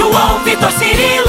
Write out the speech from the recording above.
João Vitor Cirilo.